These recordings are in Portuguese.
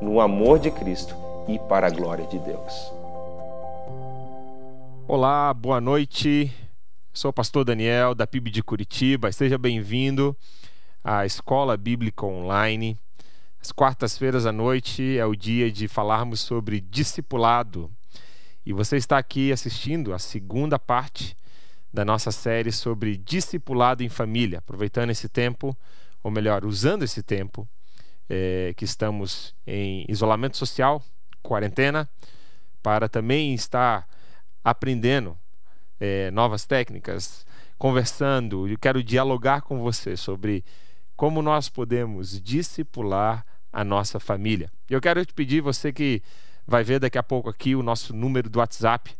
no amor de Cristo e para a glória de Deus. Olá, boa noite. Sou o pastor Daniel da PIB de Curitiba. Seja bem-vindo à Escola Bíblica Online. As quartas-feiras à noite é o dia de falarmos sobre discipulado. E você está aqui assistindo a segunda parte da nossa série sobre discipulado em família, aproveitando esse tempo, ou melhor, usando esse tempo é, que estamos em isolamento social, quarentena, para também estar aprendendo é, novas técnicas, conversando. Eu quero dialogar com você sobre como nós podemos discipular a nossa família. Eu quero te pedir, você que vai ver daqui a pouco aqui o nosso número do WhatsApp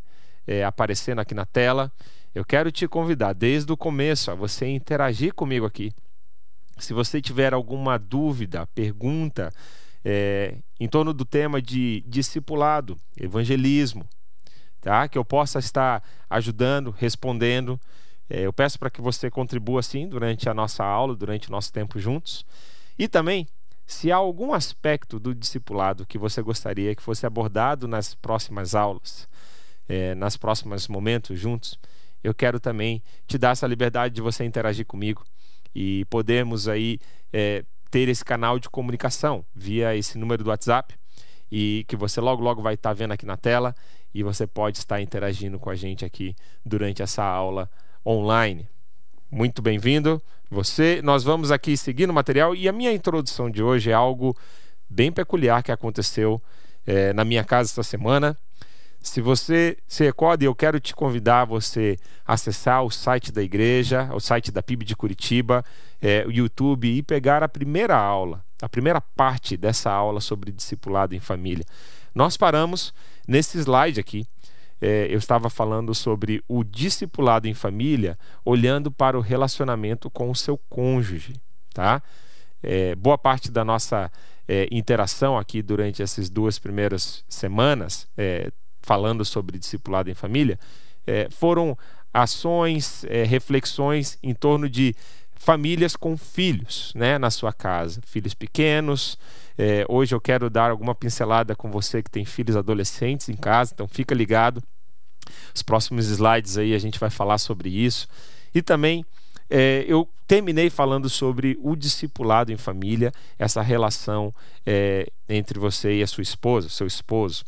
é, aparecendo aqui na tela. Eu quero te convidar desde o começo a você interagir comigo aqui se você tiver alguma dúvida, pergunta é, em torno do tema de discipulado, evangelismo, tá? que eu possa estar ajudando, respondendo. É, eu peço para que você contribua assim durante a nossa aula, durante o nosso tempo juntos. E também, se há algum aspecto do discipulado que você gostaria que fosse abordado nas próximas aulas, é, nas próximos momentos juntos, eu quero também te dar essa liberdade de você interagir comigo e podemos aí é, ter esse canal de comunicação via esse número do WhatsApp e que você logo logo vai estar vendo aqui na tela e você pode estar interagindo com a gente aqui durante essa aula online. Muito bem-vindo. Você, nós vamos aqui seguindo o material e a minha introdução de hoje é algo bem peculiar que aconteceu é, na minha casa esta semana. Se você se recorda, eu quero te convidar a você acessar o site da igreja, o site da PIB de Curitiba, é, o YouTube e pegar a primeira aula, a primeira parte dessa aula sobre discipulado em família. Nós paramos nesse slide aqui. É, eu estava falando sobre o discipulado em família, olhando para o relacionamento com o seu cônjuge, tá? É, boa parte da nossa é, interação aqui durante essas duas primeiras semanas é, falando sobre discipulado em família, é, foram ações, é, reflexões em torno de famílias com filhos né, na sua casa, filhos pequenos. É, hoje eu quero dar alguma pincelada com você que tem filhos adolescentes em casa, então fica ligado. Os próximos slides aí a gente vai falar sobre isso. E também é, eu terminei falando sobre o discipulado em família, essa relação é, entre você e a sua esposa, seu esposo.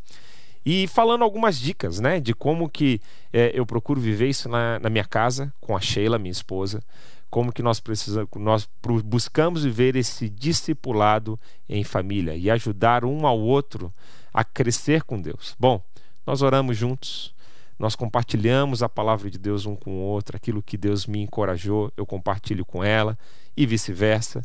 E falando algumas dicas, né, de como que é, eu procuro viver isso na, na, minha casa com a Sheila, minha esposa, como que nós precisamos, nós buscamos viver esse discipulado em família e ajudar um ao outro a crescer com Deus. Bom, nós oramos juntos, nós compartilhamos a palavra de Deus um com o outro, aquilo que Deus me encorajou, eu compartilho com ela e vice-versa.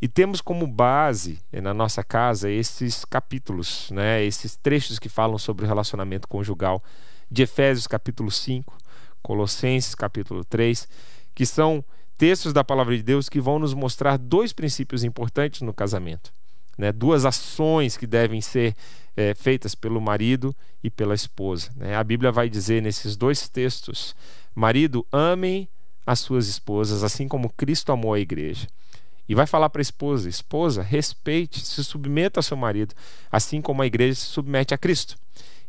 E temos como base eh, na nossa casa esses capítulos, né, esses trechos que falam sobre o relacionamento conjugal de Efésios capítulo 5, Colossenses capítulo 3, que são textos da palavra de Deus que vão nos mostrar dois princípios importantes no casamento. Né, duas ações que devem ser é, feitas pelo marido e pela esposa. Né? A Bíblia vai dizer nesses dois textos: marido, amem as suas esposas, assim como Cristo amou a igreja. E vai falar para a esposa: esposa, respeite, se submeta ao seu marido, assim como a igreja se submete a Cristo.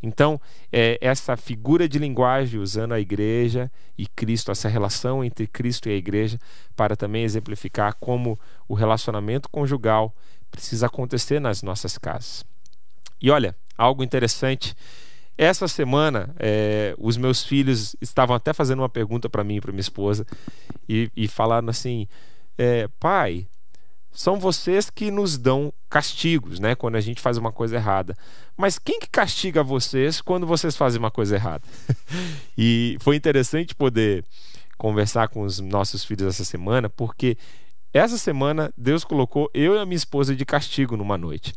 Então, é, essa figura de linguagem usando a igreja e Cristo, essa relação entre Cristo e a igreja, para também exemplificar como o relacionamento conjugal precisa acontecer nas nossas casas. E olha, algo interessante essa semana, é, os meus filhos estavam até fazendo uma pergunta para mim e para minha esposa e, e falaram assim: é, pai, são vocês que nos dão castigos, né, quando a gente faz uma coisa errada. Mas quem que castiga vocês quando vocês fazem uma coisa errada? e foi interessante poder conversar com os nossos filhos essa semana, porque essa semana Deus colocou eu e a minha esposa de castigo numa noite.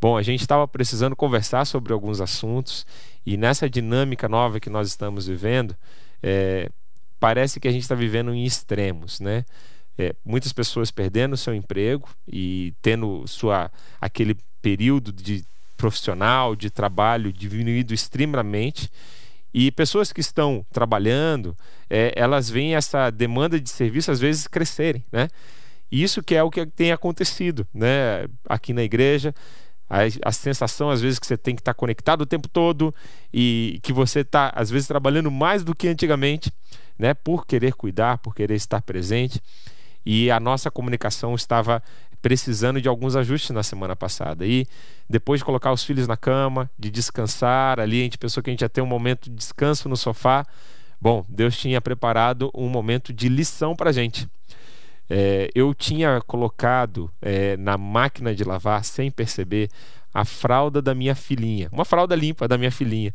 Bom, a gente estava precisando conversar sobre alguns assuntos e nessa dinâmica nova que nós estamos vivendo, é, parece que a gente está vivendo em extremos, né? É, muitas pessoas perdendo seu emprego e tendo sua aquele período de profissional de trabalho diminuído extremamente. E pessoas que estão trabalhando é, elas veem essa demanda de serviço às vezes crescerem né? Isso que é o que tem acontecido né aqui na igreja. A, a sensação às vezes que você tem que estar conectado o tempo todo e que você está às vezes trabalhando mais do que antigamente né por querer cuidar por querer estar presente e a nossa comunicação estava precisando de alguns ajustes na semana passada. E depois de colocar os filhos na cama, de descansar ali, a gente pensou que a gente ia ter um momento de descanso no sofá. Bom, Deus tinha preparado um momento de lição para a gente. É, eu tinha colocado é, na máquina de lavar, sem perceber, a fralda da minha filhinha, uma fralda limpa da minha filhinha.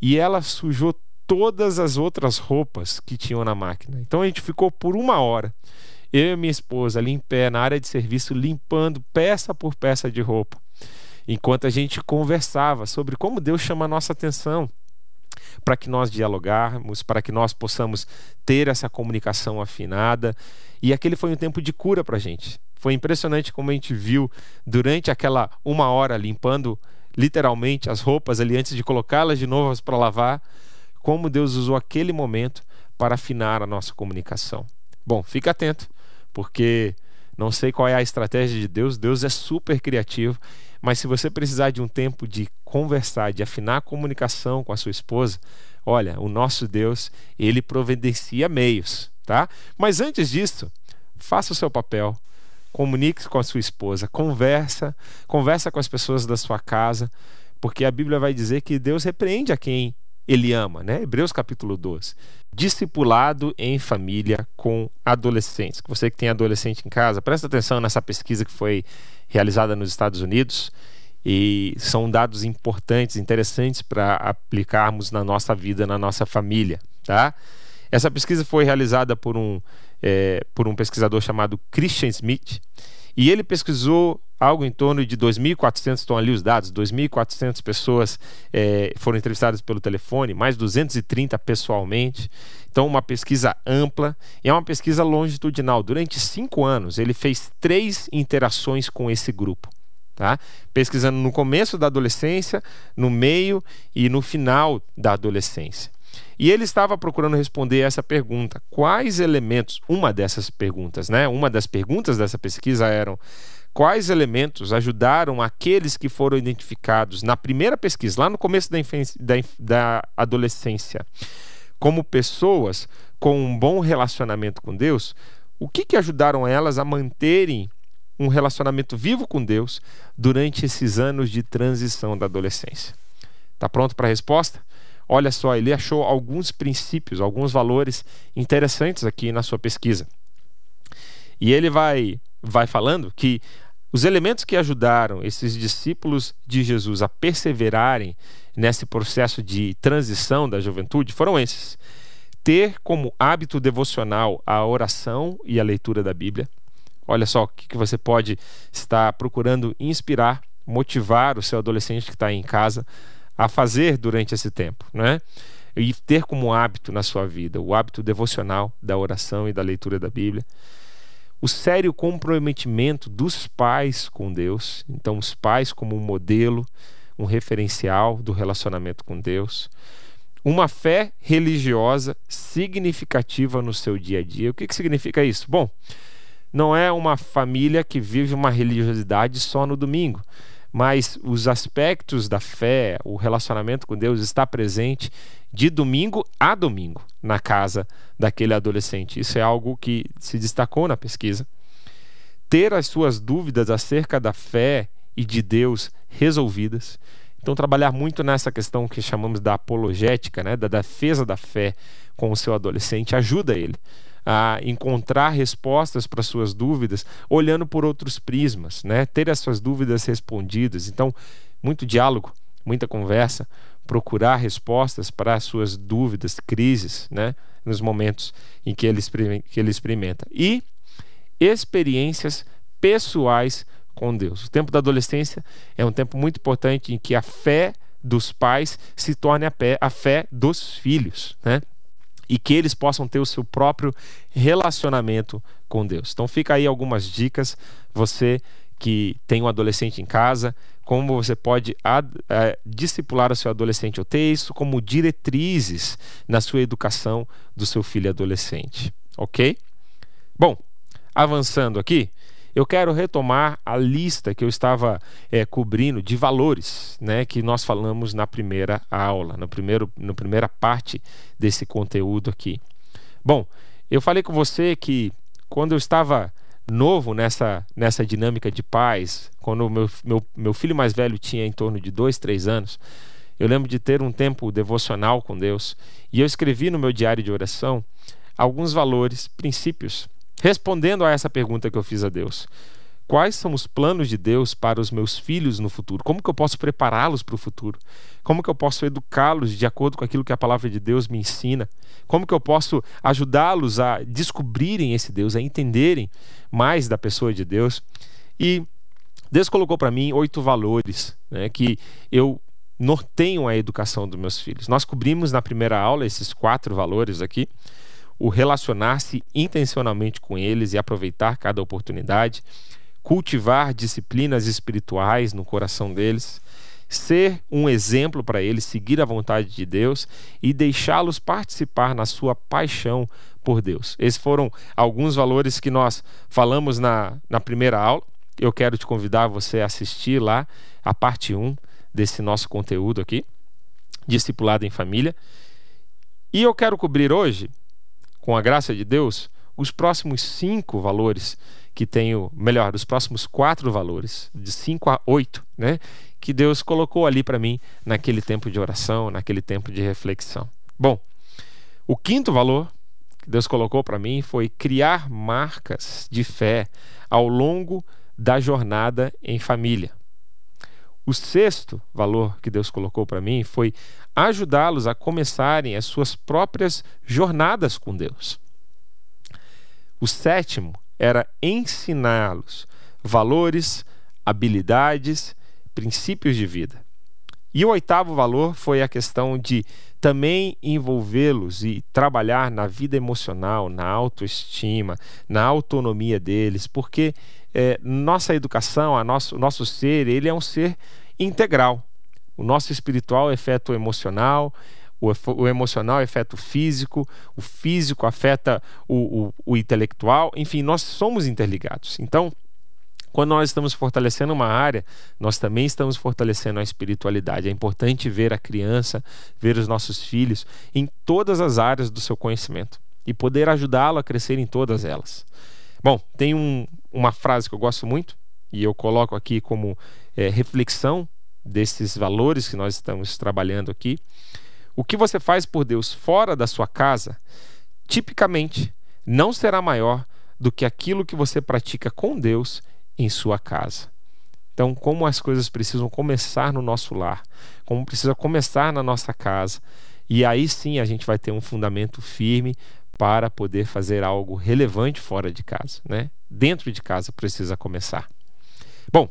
E ela sujou todas as outras roupas que tinham na máquina. Então a gente ficou por uma hora eu e minha esposa ali em pé na área de serviço, limpando peça por peça de roupa, enquanto a gente conversava sobre como Deus chama a nossa atenção para que nós dialogarmos, para que nós possamos ter essa comunicação afinada. E aquele foi um tempo de cura para a gente. Foi impressionante como a gente viu durante aquela uma hora limpando literalmente as roupas ali antes de colocá-las de novo para lavar, como Deus usou aquele momento para afinar a nossa comunicação. Bom, fica atento porque não sei qual é a estratégia de Deus, Deus é super criativo, mas se você precisar de um tempo de conversar, de afinar a comunicação com a sua esposa, olha, o nosso Deus, ele providencia meios, tá? Mas antes disso, faça o seu papel, comunique-se com a sua esposa, conversa, conversa com as pessoas da sua casa, porque a Bíblia vai dizer que Deus repreende a quem ele ama, né? Hebreus capítulo 12. Discipulado em família com adolescentes. Você que tem adolescente em casa, presta atenção nessa pesquisa que foi realizada nos Estados Unidos e são dados importantes, interessantes para aplicarmos na nossa vida, na nossa família, tá? Essa pesquisa foi realizada por um, é, por um pesquisador chamado Christian Smith e ele pesquisou algo em torno de 2.400, estão ali os dados, 2.400 pessoas é, foram entrevistadas pelo telefone, mais 230 pessoalmente. Então, uma pesquisa ampla e é uma pesquisa longitudinal. Durante cinco anos, ele fez três interações com esse grupo. Tá? Pesquisando no começo da adolescência, no meio e no final da adolescência. E ele estava procurando responder essa pergunta: quais elementos? Uma dessas perguntas, né? Uma das perguntas dessa pesquisa eram quais elementos ajudaram aqueles que foram identificados na primeira pesquisa, lá no começo da, da, da adolescência, como pessoas com um bom relacionamento com Deus, o que, que ajudaram elas a manterem um relacionamento vivo com Deus durante esses anos de transição da adolescência? Está pronto para a resposta? Olha só, ele achou alguns princípios, alguns valores interessantes aqui na sua pesquisa. E ele vai vai falando que os elementos que ajudaram esses discípulos de Jesus a perseverarem nesse processo de transição da juventude foram esses: ter como hábito devocional a oração e a leitura da Bíblia. Olha só o que você pode estar procurando inspirar, motivar o seu adolescente que está em casa a fazer durante esse tempo, né? E ter como hábito na sua vida o hábito devocional da oração e da leitura da Bíblia o sério comprometimento dos pais com Deus. Então, os pais como um modelo, um referencial do relacionamento com Deus. Uma fé religiosa significativa no seu dia a dia. O que, que significa isso? Bom, não é uma família que vive uma religiosidade só no domingo, mas os aspectos da fé, o relacionamento com Deus está presente de domingo a domingo na casa daquele adolescente. Isso é algo que se destacou na pesquisa. Ter as suas dúvidas acerca da fé e de Deus resolvidas. Então, trabalhar muito nessa questão que chamamos da apologética, né, da defesa da fé com o seu adolescente, ajuda ele a encontrar respostas para suas dúvidas olhando por outros prismas, né, ter as suas dúvidas respondidas. Então, muito diálogo, muita conversa, procurar respostas para as suas dúvidas, crises, né, nos momentos em que ele, que ele experimenta. E experiências pessoais com Deus. O tempo da adolescência é um tempo muito importante em que a fé dos pais se torne a fé, a fé dos filhos, né? E que eles possam ter o seu próprio relacionamento com Deus. Então fica aí algumas dicas, você que tem um adolescente em casa, como você pode é, discipular o seu adolescente ou ter isso como diretrizes na sua educação do seu filho adolescente, ok? Bom, avançando aqui, eu quero retomar a lista que eu estava é, cobrindo de valores, né, que nós falamos na primeira aula, no primeiro, na primeira parte desse conteúdo aqui. Bom, eu falei com você que quando eu estava novo nessa, nessa dinâmica de paz, quando meu, meu, meu filho mais velho tinha em torno de dois, três anos, eu lembro de ter um tempo devocional com Deus e eu escrevi no meu diário de oração alguns valores, princípios Respondendo a essa pergunta que eu fiz a Deus, quais são os planos de Deus para os meus filhos no futuro? Como que eu posso prepará-los para o futuro? Como que eu posso educá-los de acordo com aquilo que a palavra de Deus me ensina? Como que eu posso ajudá-los a descobrirem esse Deus, a entenderem mais da pessoa de Deus? E Deus colocou para mim oito valores né, que eu norteiam a educação dos meus filhos. Nós cobrimos na primeira aula esses quatro valores aqui o relacionar-se intencionalmente com eles e aproveitar cada oportunidade, cultivar disciplinas espirituais no coração deles, ser um exemplo para eles, seguir a vontade de Deus e deixá-los participar na sua paixão por Deus. Esses foram alguns valores que nós falamos na, na primeira aula. Eu quero te convidar você a assistir lá a parte 1 desse nosso conteúdo aqui, Discipulado em Família. E eu quero cobrir hoje com a graça de Deus, os próximos cinco valores que tenho, melhor, os próximos quatro valores, de cinco a oito, né? Que Deus colocou ali para mim naquele tempo de oração, naquele tempo de reflexão. Bom, o quinto valor que Deus colocou para mim foi criar marcas de fé ao longo da jornada em família. O sexto valor que Deus colocou para mim foi ajudá-los a começarem as suas próprias jornadas com Deus. O sétimo era ensiná-los valores, habilidades, princípios de vida. E o oitavo valor foi a questão de também envolvê-los e trabalhar na vida emocional, na autoestima, na autonomia deles, porque é, nossa educação, a nosso, nosso ser, ele é um ser integral. O nosso espiritual afeta o emocional, o, o emocional afeta o físico, o físico afeta o, o, o intelectual, enfim, nós somos interligados. Então, quando nós estamos fortalecendo uma área, nós também estamos fortalecendo a espiritualidade. É importante ver a criança, ver os nossos filhos em todas as áreas do seu conhecimento e poder ajudá-lo a crescer em todas elas. Bom, tem um, uma frase que eu gosto muito e eu coloco aqui como é, reflexão desses valores que nós estamos trabalhando aqui. O que você faz por Deus fora da sua casa, tipicamente não será maior do que aquilo que você pratica com Deus em sua casa. Então, como as coisas precisam começar no nosso lar, como precisa começar na nossa casa, e aí sim a gente vai ter um fundamento firme para poder fazer algo relevante fora de casa, né? Dentro de casa precisa começar. Bom,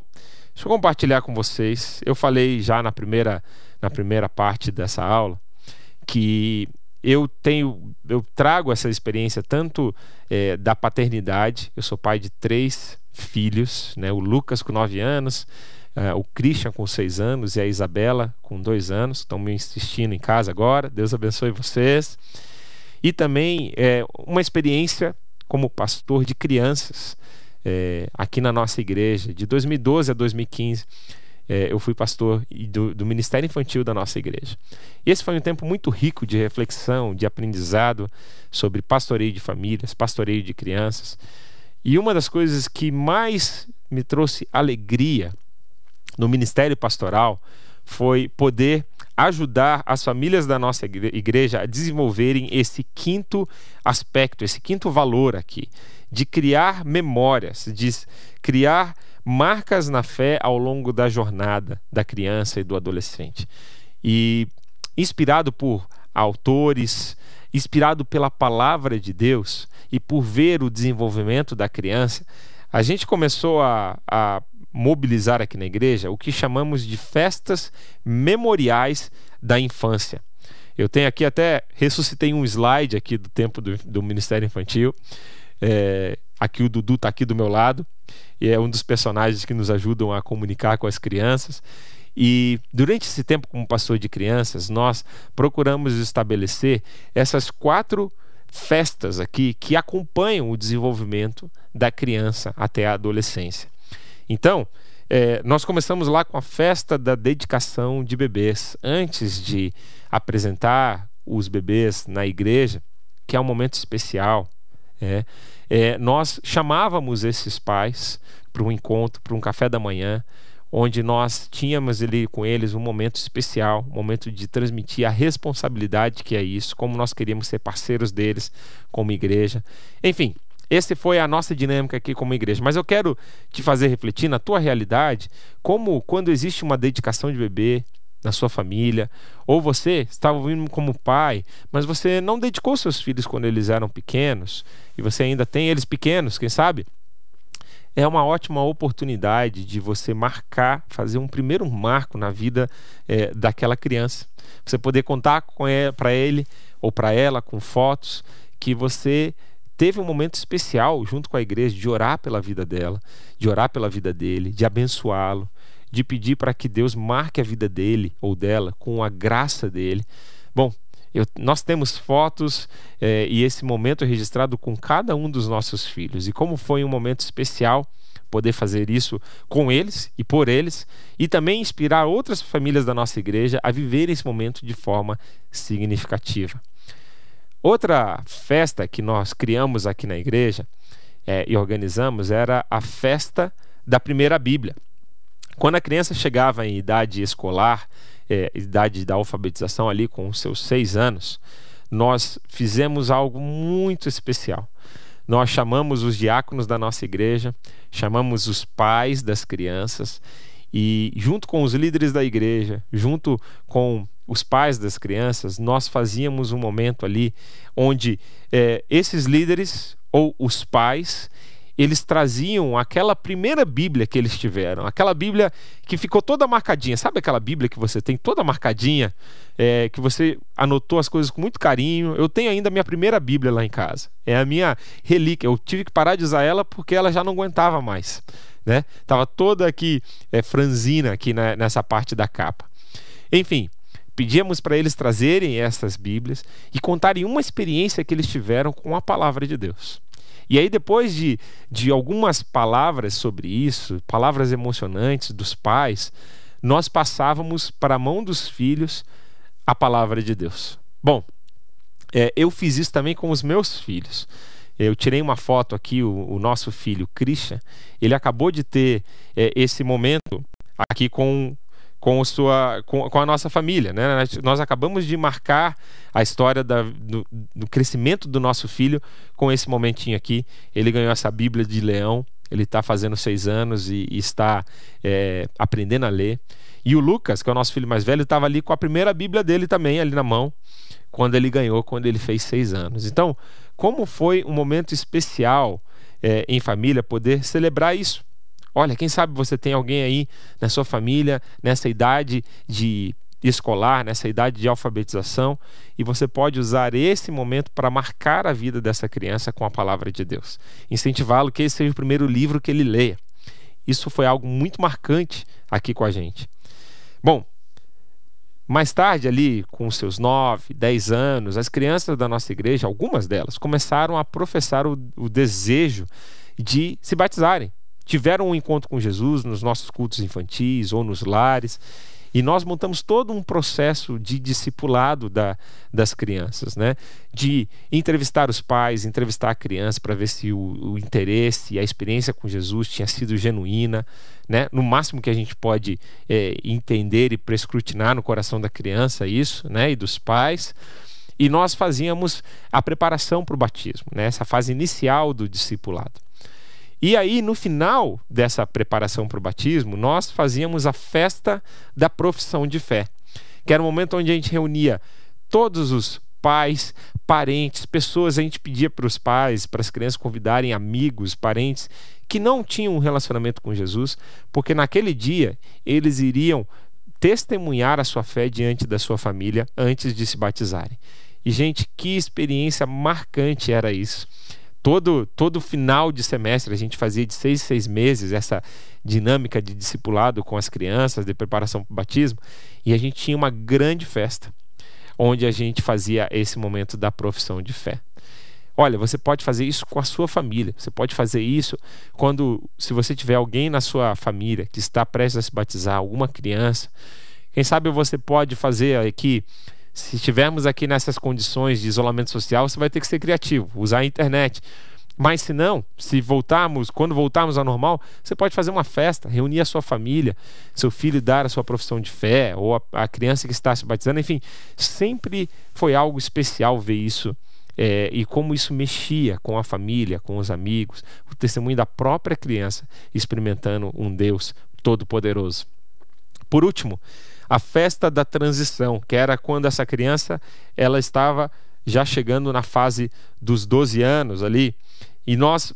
deixa eu compartilhar com vocês. Eu falei já na primeira, na primeira parte dessa aula que eu tenho, eu trago essa experiência tanto é, da paternidade. Eu sou pai de três filhos, né? O Lucas com nove anos, uh, o Christian com seis anos e a Isabela com dois anos. Estão me insistindo em casa agora. Deus abençoe vocês e também é, uma experiência como pastor de crianças é, aqui na nossa igreja. De 2012 a 2015, é, eu fui pastor do, do, Ministério Infantil da nossa igreja. E esse foi um tempo muito rico de reflexão, de aprendizado sobre pastoreio de famílias, pastoreio de crianças. E uma das coisas que mais me trouxe alegria no ministério pastoral foi poder ajudar as famílias da nossa igreja a desenvolverem esse quinto aspecto, esse quinto valor aqui, de criar memórias, de criar marcas na fé ao longo da jornada da criança e do adolescente. E inspirado por autores, inspirado pela palavra de Deus e por ver o desenvolvimento da criança, a gente começou a, a mobilizar aqui na igreja o que chamamos de festas memoriais da infância. Eu tenho aqui até ressuscitei um slide aqui do tempo do, do Ministério Infantil. É, aqui o Dudu está aqui do meu lado e é um dos personagens que nos ajudam a comunicar com as crianças. E durante esse tempo, como pastor de crianças, nós procuramos estabelecer essas quatro festas aqui que acompanham o desenvolvimento da criança até a adolescência. Então, é, nós começamos lá com a festa da dedicação de bebês, antes de apresentar os bebês na igreja, que é um momento especial. É, é, nós chamávamos esses pais para um encontro, para um café da manhã, onde nós tínhamos ali com eles um momento especial, um momento de transmitir a responsabilidade que é isso, como nós queríamos ser parceiros deles como igreja. Enfim, essa foi a nossa dinâmica aqui como igreja. Mas eu quero te fazer refletir na tua realidade, como quando existe uma dedicação de bebê na sua família, ou você estava ouvindo como pai, mas você não dedicou seus filhos quando eles eram pequenos, e você ainda tem eles pequenos, quem sabe? É uma ótima oportunidade de você marcar, fazer um primeiro marco na vida é, daquela criança. Você poder contar para ele ou para ela com fotos que você teve um momento especial junto com a igreja de orar pela vida dela, de orar pela vida dele, de abençoá-lo, de pedir para que Deus marque a vida dele ou dela com a graça dele. Bom, eu, nós temos fotos é, e esse momento registrado com cada um dos nossos filhos. E como foi um momento especial poder fazer isso com eles e por eles, e também inspirar outras famílias da nossa igreja a viver esse momento de forma significativa. Outra festa que nós criamos aqui na igreja é, e organizamos era a festa da primeira Bíblia. Quando a criança chegava em idade escolar, é, idade da alfabetização ali com os seus seis anos, nós fizemos algo muito especial. Nós chamamos os diáconos da nossa igreja, chamamos os pais das crianças e, junto com os líderes da igreja, junto com os pais das crianças, nós fazíamos um momento ali onde é, esses líderes ou os pais eles traziam aquela primeira Bíblia que eles tiveram, aquela Bíblia que ficou toda marcadinha. Sabe aquela Bíblia que você tem toda marcadinha, é, que você anotou as coisas com muito carinho? Eu tenho ainda a minha primeira Bíblia lá em casa. É a minha relíquia. Eu tive que parar de usar ela porque ela já não aguentava mais. Né? Tava toda aqui é, franzina aqui na, nessa parte da capa. Enfim, Pedíamos para eles trazerem essas Bíblias e contarem uma experiência que eles tiveram com a palavra de Deus. E aí, depois de, de algumas palavras sobre isso, palavras emocionantes dos pais, nós passávamos para a mão dos filhos a palavra de Deus. Bom, é, eu fiz isso também com os meus filhos. Eu tirei uma foto aqui, o, o nosso filho Christian, ele acabou de ter é, esse momento aqui com com, sua, com, com, a nossa família. Né? Nós acabamos de marcar a história da, do, do, crescimento do nosso filho com esse momentinho aqui. Ele ganhou essa Bíblia de leão, ele está fazendo seis anos e, e está é, aprendendo a ler. E o Lucas, que é o nosso filho mais velho, estava ali com a primeira Bíblia dele também, ali na mão, quando ele ganhou, quando ele fez seis anos. Então, como foi um momento especial é, em família poder celebrar isso? Olha, quem sabe você tem alguém aí na sua família, nessa idade de escolar, nessa idade de alfabetização, e você pode usar esse momento para marcar a vida dessa criança com a palavra de Deus. Incentivá-lo que esse seja o primeiro livro que ele leia. Isso foi algo muito marcante aqui com a gente. Bom, mais tarde, ali, com seus 9, 10 anos, as crianças da nossa igreja, algumas delas, começaram a professar o, o desejo de se batizarem tiveram um encontro com Jesus nos nossos cultos infantis ou nos lares E nós montamos todo um processo de discipulado da, das crianças, né? De entrevistar os pais, entrevistar a criança para ver se o, o interesse e a experiência com Jesus tinha sido genuína, né? No máximo que a gente pode é, entender e prescrutinar no coração da criança isso, né? E dos pais. E nós fazíamos a preparação para o batismo, né? Essa fase inicial do discipulado. E aí, no final dessa preparação para o batismo, nós fazíamos a festa da profissão de fé, que era um momento onde a gente reunia todos os pais, parentes, pessoas, a gente pedia para os pais, para as crianças convidarem amigos, parentes que não tinham um relacionamento com Jesus, porque naquele dia eles iriam testemunhar a sua fé diante da sua família antes de se batizarem. E gente, que experiência marcante era isso todo todo final de semestre a gente fazia de seis seis meses essa dinâmica de discipulado com as crianças de preparação para o batismo e a gente tinha uma grande festa onde a gente fazia esse momento da profissão de fé. Olha você pode fazer isso com a sua família você pode fazer isso quando se você tiver alguém na sua família que está prestes a se batizar alguma criança quem sabe você pode fazer aqui se estivermos aqui nessas condições de isolamento social, você vai ter que ser criativo, usar a internet. Mas se não, se voltarmos, quando voltarmos ao normal, você pode fazer uma festa, reunir a sua família, seu filho dar a sua profissão de fé, ou a, a criança que está se batizando, enfim, sempre foi algo especial ver isso é, e como isso mexia com a família, com os amigos, o testemunho da própria criança experimentando um Deus todo-poderoso. Por último, a festa da transição, que era quando essa criança ela estava já chegando na fase dos 12 anos ali, e nós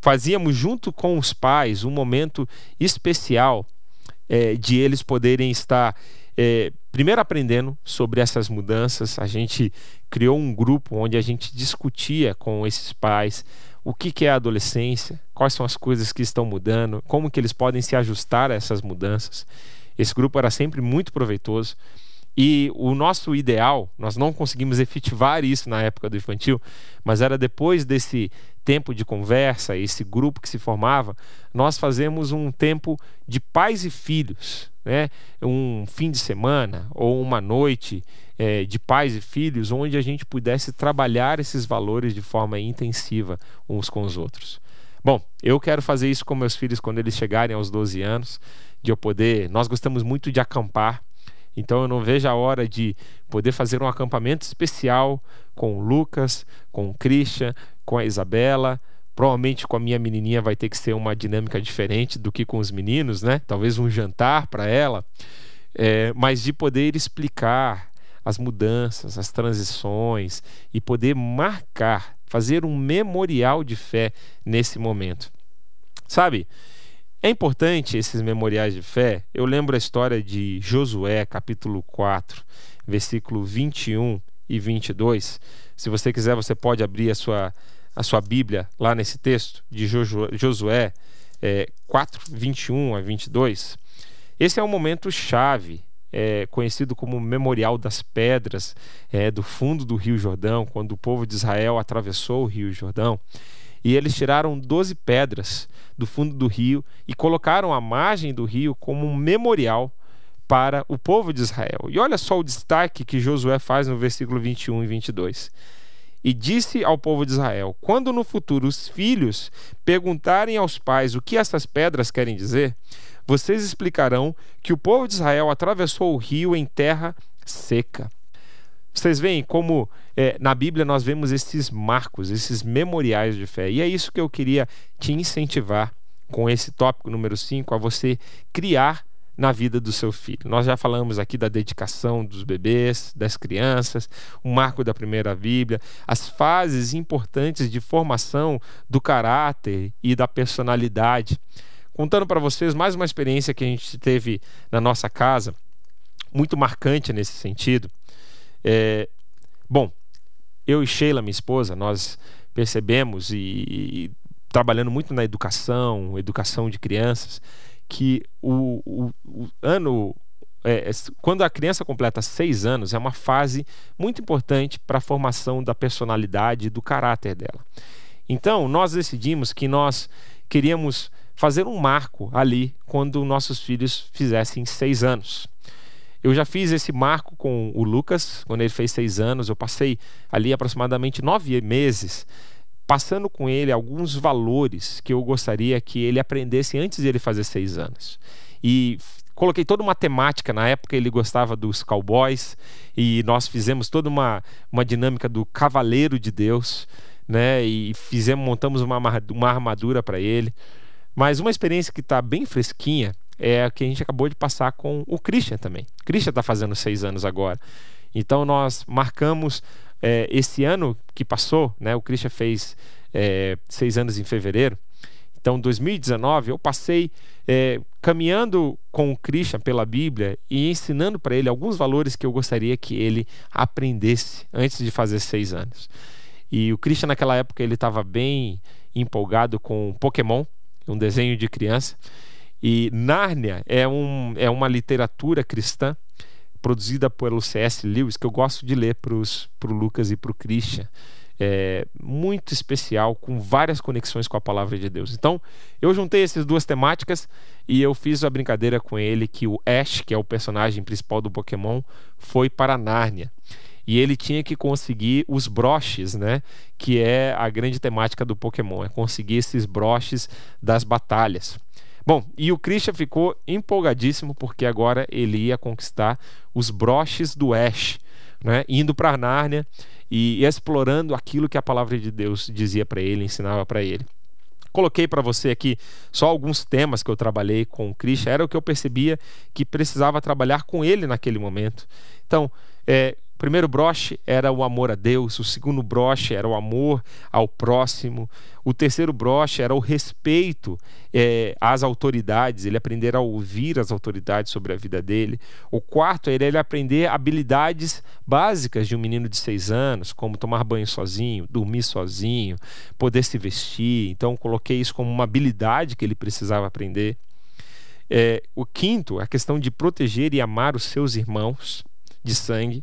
fazíamos junto com os pais um momento especial é, de eles poderem estar é, primeiro aprendendo sobre essas mudanças. A gente criou um grupo onde a gente discutia com esses pais o que, que é a adolescência, quais são as coisas que estão mudando, como que eles podem se ajustar a essas mudanças. Esse grupo era sempre muito proveitoso. E o nosso ideal, nós não conseguimos efetivar isso na época do infantil, mas era depois desse tempo de conversa, esse grupo que se formava, nós fazemos um tempo de pais e filhos, né? um fim de semana ou uma noite é, de pais e filhos, onde a gente pudesse trabalhar esses valores de forma intensiva uns com os outros. Bom, eu quero fazer isso com meus filhos quando eles chegarem aos 12 anos de eu poder. Nós gostamos muito de acampar, então eu não vejo a hora de poder fazer um acampamento especial com o Lucas, com o Christian, com a Isabela. Provavelmente com a minha menininha vai ter que ser uma dinâmica diferente do que com os meninos, né? Talvez um jantar para ela, é, mas de poder explicar as mudanças, as transições e poder marcar, fazer um memorial de fé nesse momento. Sabe? É importante esses memoriais de fé. Eu lembro a história de Josué, capítulo 4, versículo 21 e 22. Se você quiser, você pode abrir a sua, a sua Bíblia lá nesse texto de Josué é, 4, 21 a 22. Esse é um momento chave, é, conhecido como Memorial das Pedras, é, do fundo do Rio Jordão, quando o povo de Israel atravessou o Rio Jordão. E eles tiraram 12 pedras do fundo do rio e colocaram a margem do rio como um memorial para o povo de Israel. E olha só o destaque que Josué faz no versículo 21 e 22. E disse ao povo de Israel: Quando no futuro os filhos perguntarem aos pais o que essas pedras querem dizer, vocês explicarão que o povo de Israel atravessou o rio em terra seca. Vocês veem como é, na Bíblia nós vemos esses marcos, esses memoriais de fé. E é isso que eu queria te incentivar com esse tópico número 5, a você criar na vida do seu filho. Nós já falamos aqui da dedicação dos bebês, das crianças, o marco da primeira Bíblia, as fases importantes de formação do caráter e da personalidade. Contando para vocês mais uma experiência que a gente teve na nossa casa, muito marcante nesse sentido. É, bom, eu e Sheila, minha esposa, nós percebemos e, e trabalhando muito na educação, educação de crianças, que o, o, o ano é, quando a criança completa seis anos, é uma fase muito importante para a formação da personalidade e do caráter dela. Então, nós decidimos que nós queríamos fazer um marco ali quando nossos filhos fizessem seis anos. Eu já fiz esse marco com o Lucas, quando ele fez seis anos. Eu passei ali aproximadamente nove meses passando com ele alguns valores que eu gostaria que ele aprendesse antes de ele fazer seis anos. E coloquei toda uma temática. Na época ele gostava dos cowboys e nós fizemos toda uma, uma dinâmica do cavaleiro de Deus, né? E fizemos, montamos uma, uma armadura para ele. Mas uma experiência que está bem fresquinha é a que a gente acabou de passar com o Christian também. O Christian está fazendo seis anos agora. Então nós marcamos é, esse ano que passou, né? O Christian fez é, seis anos em fevereiro. Então, 2019, eu passei é, caminhando com o Christian pela Bíblia e ensinando para ele alguns valores que eu gostaria que ele aprendesse antes de fazer seis anos. E o Christian, naquela época, ele estava bem empolgado com Pokémon, um desenho de criança. E Nárnia é, um, é uma literatura cristã produzida pelo C.S. Lewis que eu gosto de ler para o Lucas e para o Christian é, muito especial, com várias conexões com a palavra de Deus. Então, eu juntei essas duas temáticas e eu fiz a brincadeira com ele que o Ash, que é o personagem principal do Pokémon, foi para Nárnia. E ele tinha que conseguir os broches, né? Que é a grande temática do Pokémon, é conseguir esses broches das batalhas. Bom, e o Christian ficou empolgadíssimo porque agora ele ia conquistar os broches do Ash, né? Indo para Nárnia e explorando aquilo que a palavra de Deus dizia para ele, ensinava para ele. Coloquei para você aqui só alguns temas que eu trabalhei com o Christian, era o que eu percebia que precisava trabalhar com ele naquele momento. Então, é, o primeiro broche era o amor a Deus, o segundo broche era o amor ao próximo, o terceiro broche era o respeito é, às autoridades, ele aprender a ouvir as autoridades sobre a vida dele. O quarto era ele aprender habilidades básicas de um menino de seis anos, como tomar banho sozinho, dormir sozinho, poder se vestir. Então, coloquei isso como uma habilidade que ele precisava aprender. É, o quinto, a questão de proteger e amar os seus irmãos de sangue.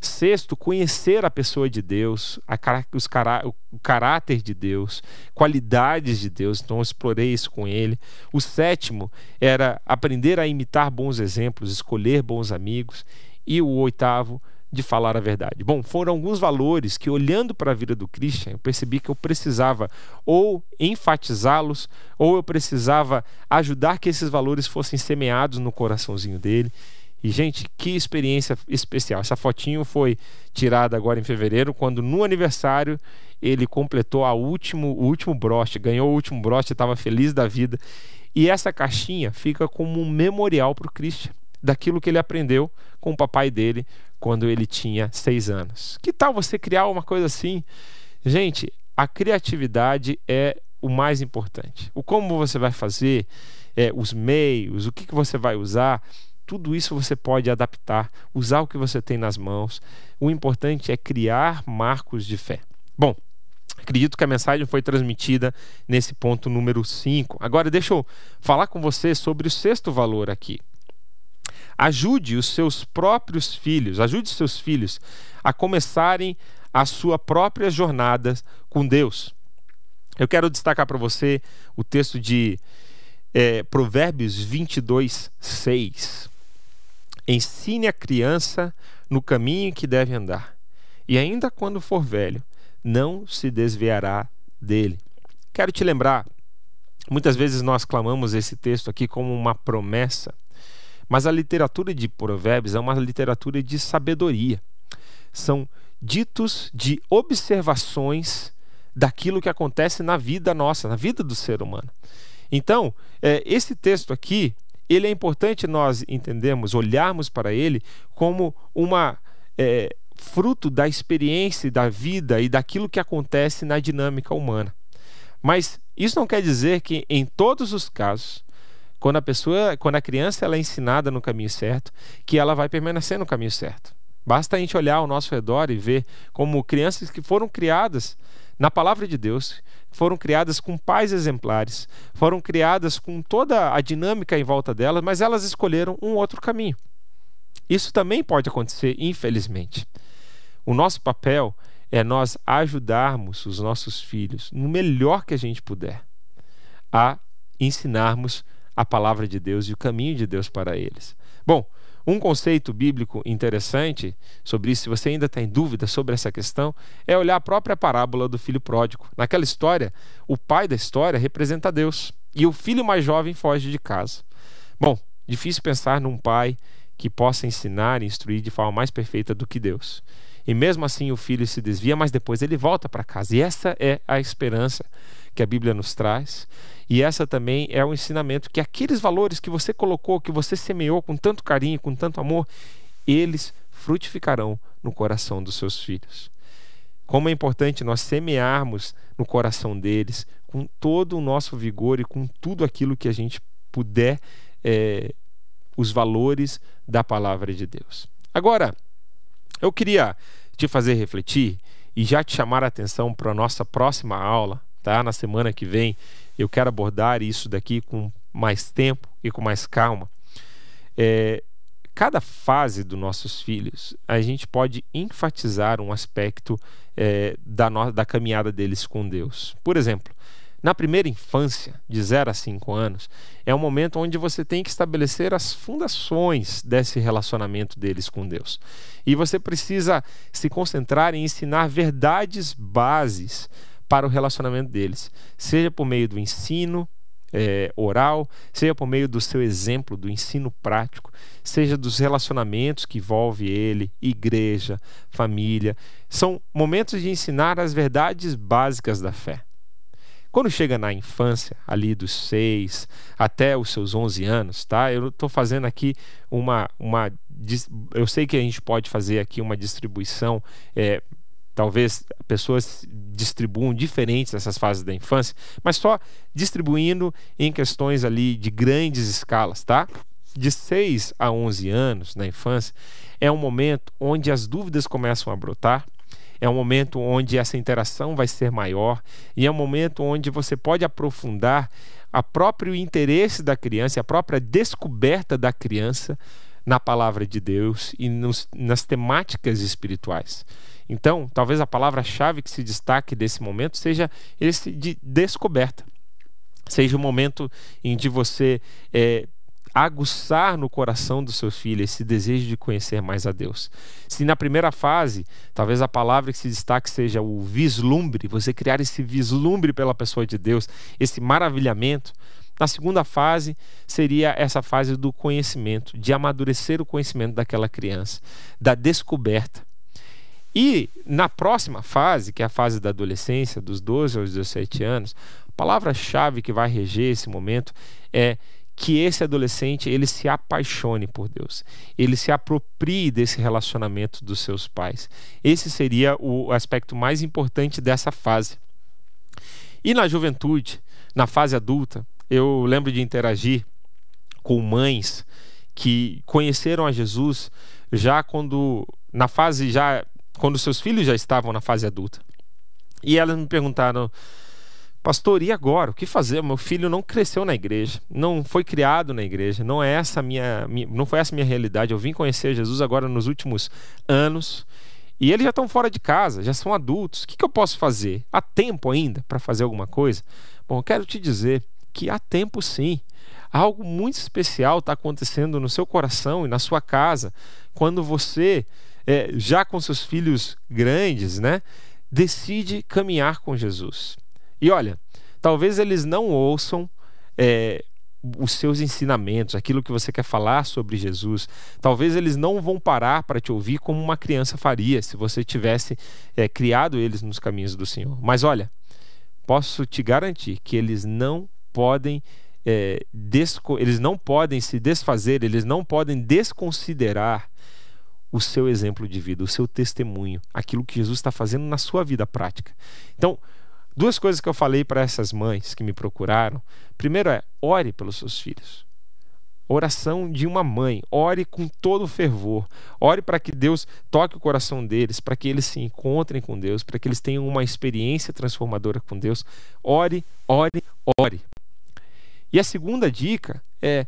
Sexto, conhecer a pessoa de Deus, a, os cará o caráter de Deus, qualidades de Deus. Então, eu explorei isso com ele. O sétimo era aprender a imitar bons exemplos, escolher bons amigos. E o oitavo, de falar a verdade. Bom, foram alguns valores que, olhando para a vida do Christian, eu percebi que eu precisava ou enfatizá-los, ou eu precisava ajudar que esses valores fossem semeados no coraçãozinho dele. E, gente, que experiência especial. Essa fotinho foi tirada agora em fevereiro, quando no aniversário ele completou a último, o último broche, ganhou o último broche, estava feliz da vida. E essa caixinha fica como um memorial para o Christian, daquilo que ele aprendeu com o papai dele quando ele tinha seis anos. Que tal você criar uma coisa assim? Gente, a criatividade é o mais importante. O como você vai fazer, é, os meios, o que, que você vai usar, tudo isso você pode adaptar, usar o que você tem nas mãos. O importante é criar marcos de fé. Bom, acredito que a mensagem foi transmitida nesse ponto número 5. Agora, deixa eu falar com você sobre o sexto valor aqui. Ajude os seus próprios filhos, ajude os seus filhos a começarem a sua própria jornada com Deus. Eu quero destacar para você o texto de é, Provérbios 22, 6. Ensine a criança no caminho que deve andar, e ainda quando for velho, não se desviará dele. Quero te lembrar, muitas vezes nós clamamos esse texto aqui como uma promessa, mas a literatura de Provérbios é uma literatura de sabedoria. São ditos de observações daquilo que acontece na vida nossa, na vida do ser humano. Então, é, esse texto aqui ele é importante nós entendermos, olharmos para ele como uma é, fruto da experiência da vida e daquilo que acontece na dinâmica humana. Mas isso não quer dizer que em todos os casos, quando a pessoa, quando a criança ela é ensinada no caminho certo, que ela vai permanecer no caminho certo. Basta a gente olhar ao nosso redor e ver como crianças que foram criadas na palavra de Deus, foram criadas com pais exemplares, foram criadas com toda a dinâmica em volta delas, mas elas escolheram um outro caminho. Isso também pode acontecer, infelizmente. O nosso papel é nós ajudarmos os nossos filhos, no melhor que a gente puder, a ensinarmos a palavra de Deus e o caminho de Deus para eles. Bom, Um conceito bíblico interessante sobre isso, se você ainda está em dúvida sobre essa questão, é olhar a própria parábola do filho pródigo. Naquela história, o pai da história representa Deus e o filho mais jovem foge de casa. Bom, difícil pensar num pai que possa ensinar e instruir de forma mais perfeita do que Deus. E mesmo assim o filho se desvia, mas depois ele volta para casa. E essa é a esperança que a Bíblia nos traz. E essa também é o ensinamento que aqueles valores que você colocou, que você semeou com tanto carinho, com tanto amor, eles frutificarão no coração dos seus filhos. Como é importante nós semearmos no coração deles com todo o nosso vigor e com tudo aquilo que a gente puder, é, os valores da palavra de Deus. Agora, eu queria te fazer refletir e já te chamar a atenção para a nossa próxima aula, tá? Na semana que vem, eu quero abordar isso daqui com mais tempo e com mais calma. É, cada fase dos nossos filhos, a gente pode enfatizar um aspecto é, da, no, da caminhada deles com Deus. Por exemplo, na primeira infância, de 0 a 5 anos, é um momento onde você tem que estabelecer as fundações desse relacionamento deles com Deus. E você precisa se concentrar em ensinar verdades bases para o relacionamento deles, seja por meio do ensino é, oral, seja por meio do seu exemplo, do ensino prático, seja dos relacionamentos que envolve ele, igreja, família. São momentos de ensinar as verdades básicas da fé. Quando chega na infância, ali dos 6 até os seus 11 anos, tá? Eu estou fazendo aqui uma, uma. Eu sei que a gente pode fazer aqui uma distribuição é, talvez pessoas distribuam diferentes essas fases da infância, mas só distribuindo em questões ali de grandes escalas, tá? De 6 a 11 anos na infância é um momento onde as dúvidas começam a brotar, é um momento onde essa interação vai ser maior e é um momento onde você pode aprofundar a próprio interesse da criança, a própria descoberta da criança na palavra de Deus e nos, nas temáticas espirituais. Então, talvez a palavra-chave que se destaque desse momento seja esse de descoberta. Seja o momento em que você é, aguçar no coração do seu filho esse desejo de conhecer mais a Deus. Se na primeira fase, talvez a palavra que se destaque seja o vislumbre, você criar esse vislumbre pela pessoa de Deus, esse maravilhamento. Na segunda fase, seria essa fase do conhecimento, de amadurecer o conhecimento daquela criança, da descoberta. E na próxima fase, que é a fase da adolescência, dos 12 aos 17 anos, a palavra-chave que vai reger esse momento é que esse adolescente ele se apaixone por Deus, ele se aproprie desse relacionamento dos seus pais. Esse seria o aspecto mais importante dessa fase. E na juventude, na fase adulta, eu lembro de interagir com mães que conheceram a Jesus já quando na fase já quando seus filhos já estavam na fase adulta. E elas me perguntaram, pastor, e agora? O que fazer? Meu filho não cresceu na igreja, não foi criado na igreja, não é essa minha, não foi essa minha realidade. Eu vim conhecer Jesus agora nos últimos anos e eles já estão fora de casa, já são adultos. O que, que eu posso fazer? Há tempo ainda para fazer alguma coisa? Bom, eu quero te dizer que há tempo sim. Algo muito especial está acontecendo no seu coração e na sua casa quando você é, já com seus filhos grandes, né, decide caminhar com Jesus. E olha, talvez eles não ouçam é, os seus ensinamentos, aquilo que você quer falar sobre Jesus. Talvez eles não vão parar para te ouvir como uma criança faria se você tivesse é, criado eles nos caminhos do Senhor. Mas olha, posso te garantir que eles não podem é, eles não podem se desfazer, eles não podem desconsiderar o seu exemplo de vida, o seu testemunho, aquilo que Jesus está fazendo na sua vida prática. Então, duas coisas que eu falei para essas mães que me procuraram. Primeiro é, ore pelos seus filhos. Oração de uma mãe, ore com todo fervor, ore para que Deus toque o coração deles, para que eles se encontrem com Deus, para que eles tenham uma experiência transformadora com Deus. Ore, ore, ore. E a segunda dica é: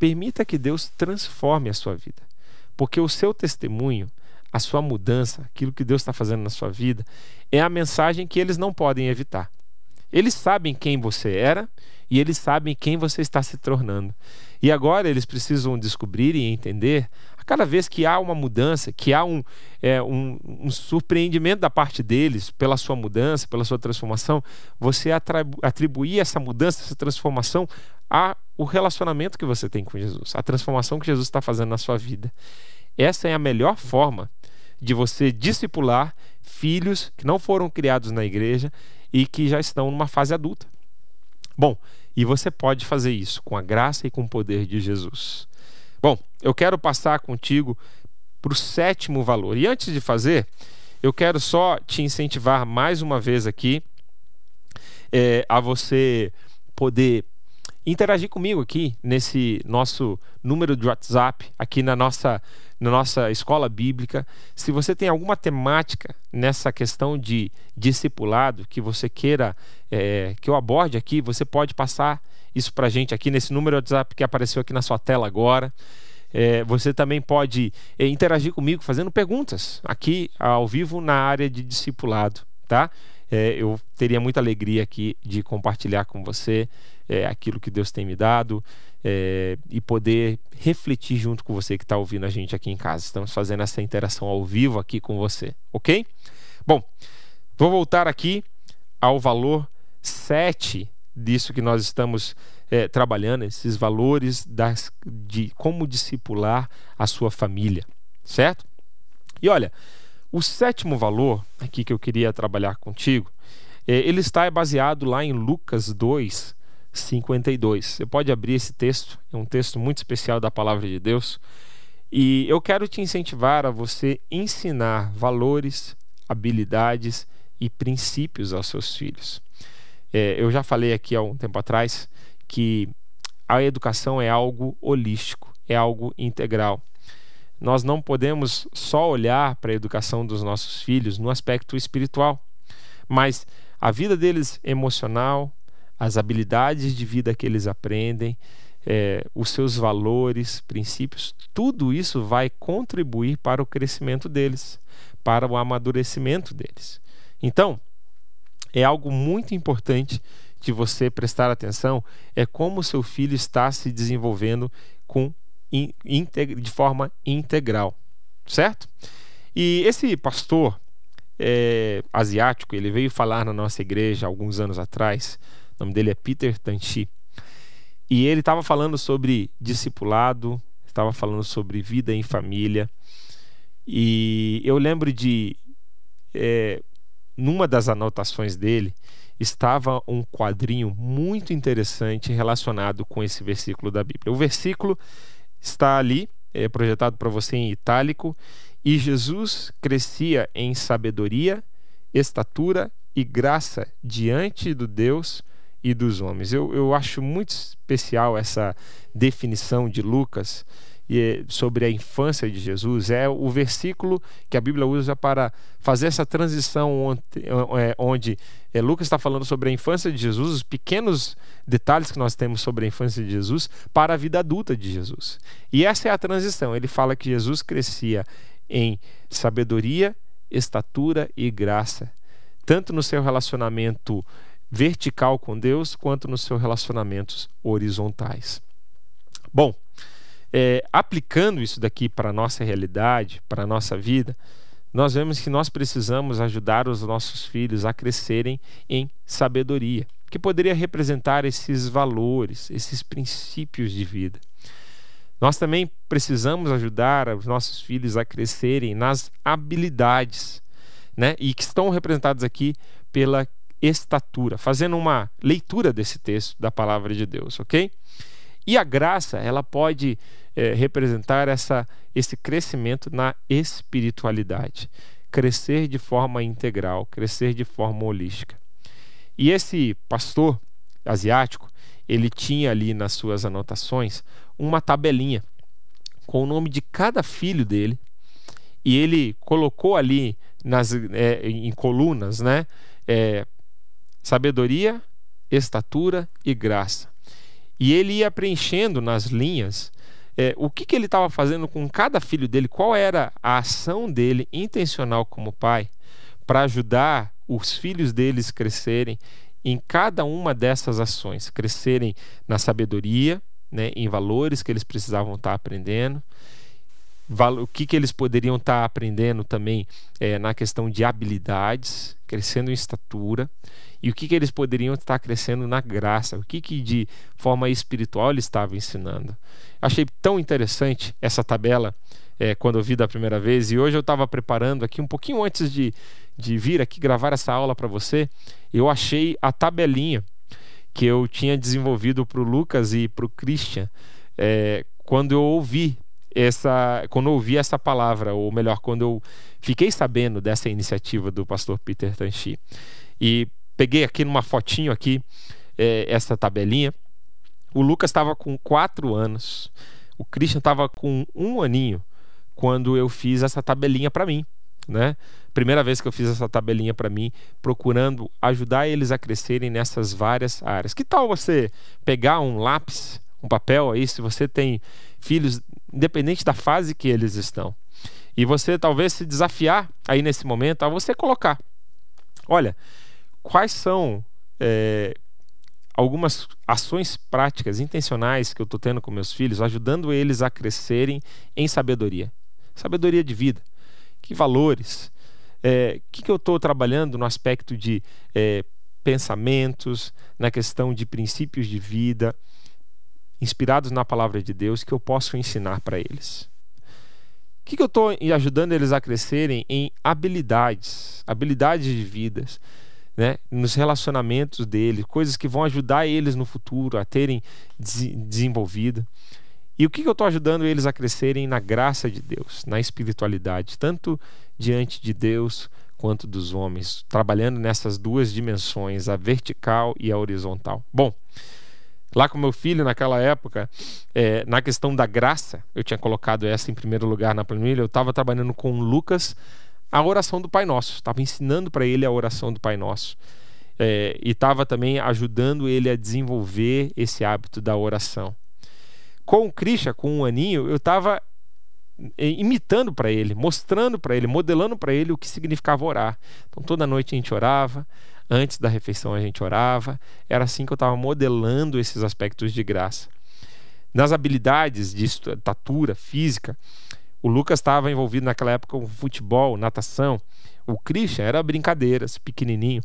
permita que Deus transforme a sua vida. Porque o seu testemunho, a sua mudança, aquilo que Deus está fazendo na sua vida, é a mensagem que eles não podem evitar. Eles sabem quem você era e eles sabem quem você está se tornando. E agora eles precisam descobrir e entender a cada vez que há uma mudança, que há um, é, um, um surpreendimento da parte deles pela sua mudança, pela sua transformação, você atribuir essa mudança, essa transformação ao relacionamento que você tem com Jesus, a transformação que Jesus está fazendo na sua vida. Essa é a melhor forma de você discipular filhos que não foram criados na igreja e que já estão numa fase adulta. Bom, e você pode fazer isso com a graça e com o poder de Jesus. Bom, eu quero passar contigo para o sétimo valor. E antes de fazer, eu quero só te incentivar mais uma vez aqui é, a você poder interagir comigo aqui nesse nosso número de WhatsApp, aqui na nossa, na nossa escola bíblica. Se você tem alguma temática nessa questão de discipulado que você queira é, que eu aborde aqui, você pode passar isso para a gente aqui nesse número de WhatsApp que apareceu aqui na sua tela agora. É, você também pode é, interagir comigo fazendo perguntas aqui ao vivo na área de discipulado, tá? É, eu teria muita alegria aqui de compartilhar com você é, aquilo que Deus tem me dado é, e poder refletir junto com você que está ouvindo a gente aqui em casa. Estamos fazendo essa interação ao vivo aqui com você, ok? Bom, vou voltar aqui ao valor 7 disso que nós estamos é, trabalhando, esses valores das, de como discipular a sua família, certo? E olha, o sétimo valor aqui que eu queria trabalhar contigo, é, ele está baseado lá em Lucas 2, 52. Você pode abrir esse texto, é um texto muito especial da palavra de Deus. E eu quero te incentivar a você ensinar valores, habilidades e princípios aos seus filhos. É, eu já falei aqui há um tempo atrás que a educação é algo holístico, é algo integral. Nós não podemos só olhar para a educação dos nossos filhos no aspecto espiritual, mas a vida deles emocional, as habilidades de vida que eles aprendem, é, os seus valores, princípios, tudo isso vai contribuir para o crescimento deles, para o amadurecimento deles. Então, é algo muito importante de você prestar atenção é como o seu filho está se desenvolvendo com de forma integral, certo? E esse pastor é, asiático, ele veio falar na nossa igreja alguns anos atrás o nome dele é Peter Tanchi. E ele estava falando sobre discipulado, estava falando sobre vida em família. E eu lembro de, é, numa das anotações dele, estava um quadrinho muito interessante relacionado com esse versículo da Bíblia. O versículo está ali, é projetado para você em itálico, e Jesus crescia em sabedoria, estatura e graça diante do Deus e dos homens. Eu, eu acho muito especial essa definição de Lucas é sobre a infância de Jesus. É o versículo que a Bíblia usa para fazer essa transição onde, é, onde Lucas está falando sobre a infância de Jesus, os pequenos detalhes que nós temos sobre a infância de Jesus, para a vida adulta de Jesus. E essa é a transição. Ele fala que Jesus crescia em sabedoria, estatura e graça, tanto no seu relacionamento vertical com Deus quanto nos seus relacionamentos horizontais. Bom, é, aplicando isso daqui para a nossa realidade, para a nossa vida, nós vemos que nós precisamos ajudar os nossos filhos a crescerem em sabedoria, que poderia representar esses valores, esses princípios de vida. Nós também precisamos ajudar os nossos filhos a crescerem nas habilidades, né? E que estão representados aqui pela estatura, fazendo uma leitura desse texto da palavra de Deus, ok? E a graça, ela pode é, representar essa, esse crescimento na espiritualidade, crescer de forma integral, crescer de forma holística. E esse pastor asiático, ele tinha ali nas suas anotações uma tabelinha com o nome de cada filho dele e ele colocou ali nas, é, em colunas, né? É, sabedoria, estatura e graça. E ele ia preenchendo nas linhas é, o que, que ele estava fazendo com cada filho dele, qual era a ação dele intencional como pai para ajudar os filhos deles crescerem em cada uma dessas ações, crescerem na sabedoria, né, em valores que eles precisavam estar aprendendo, o que, que eles poderiam estar aprendendo também é, na questão de habilidades, crescendo em estatura, e o que, que eles poderiam estar crescendo na graça, o que, que de forma espiritual ele estava ensinando. Achei tão interessante essa tabela é, quando eu vi da primeira vez, e hoje eu estava preparando aqui um pouquinho antes de, de vir aqui gravar essa aula para você, eu achei a tabelinha que eu tinha desenvolvido para o Lucas e para o Christian é, quando eu ouvi essa, quando eu ouvi essa palavra, ou melhor, quando eu fiquei sabendo dessa iniciativa do pastor Peter Tanchi. E peguei aqui numa fotinho aqui é, essa tabelinha. O Lucas estava com quatro anos, o Christian estava com um aninho quando eu fiz essa tabelinha para mim, né? Primeira vez que eu fiz essa tabelinha para mim, procurando ajudar eles a crescerem nessas várias áreas. Que tal você pegar um lápis, um papel aí, se você tem filhos, independente da fase que eles estão, e você talvez se desafiar aí nesse momento a você colocar, olha, quais são é, algumas ações práticas, intencionais que eu estou tendo com meus filhos, ajudando eles a crescerem em sabedoria. Sabedoria de vida. Que valores? É, que, que eu estou trabalhando no aspecto de é, pensamentos, na questão de princípios de vida, inspirados na palavra de Deus, que eu posso ensinar para eles? O que, que eu estou ajudando eles a crescerem em habilidades, habilidades de vidas, né, nos relacionamentos deles, coisas que vão ajudar eles no futuro a terem desenvolvido. E o que, que eu estou ajudando eles a crescerem na graça de Deus, na espiritualidade, tanto diante de Deus quanto dos homens, trabalhando nessas duas dimensões, a vertical e a horizontal. Bom, lá com meu filho naquela época, é, na questão da graça, eu tinha colocado essa em primeiro lugar na planilha, eu estava trabalhando com Lucas a oração do Pai Nosso. Estava ensinando para ele a oração do Pai Nosso. É, e estava também ajudando ele a desenvolver esse hábito da oração. Com o Christian, com um aninho, eu estava é, imitando para ele, mostrando para ele, modelando para ele o que significava orar. Então toda noite a gente orava, antes da refeição a gente orava. Era assim que eu estava modelando esses aspectos de graça. Nas habilidades de estatura física, o Lucas estava envolvido naquela época com futebol, natação. O Christian era brincadeiras, pequenininho.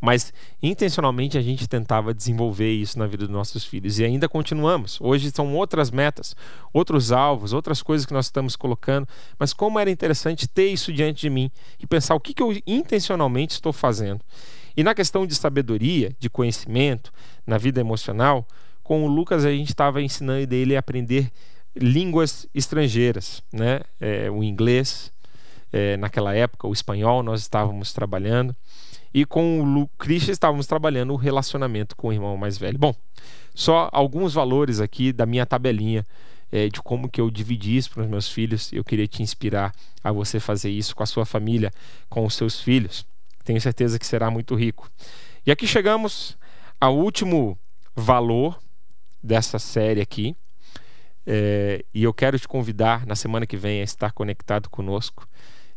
Mas intencionalmente a gente tentava desenvolver isso na vida dos nossos filhos e ainda continuamos. Hoje são outras metas, outros alvos, outras coisas que nós estamos colocando. Mas como era interessante ter isso diante de mim e pensar o que, que eu intencionalmente estou fazendo. E na questão de sabedoria, de conhecimento, na vida emocional, com o Lucas a gente estava ensinando ele a aprender línguas estrangeiras, né? É, o inglês, é, naquela época, o espanhol nós estávamos trabalhando. E com o Lu Christian estávamos trabalhando o relacionamento com o irmão mais velho. Bom, só alguns valores aqui da minha tabelinha é, de como que eu dividi isso para os meus filhos. Eu queria te inspirar a você fazer isso com a sua família, com os seus filhos. Tenho certeza que será muito rico. E aqui chegamos ao último valor dessa série aqui, é, e eu quero te convidar na semana que vem a estar conectado conosco.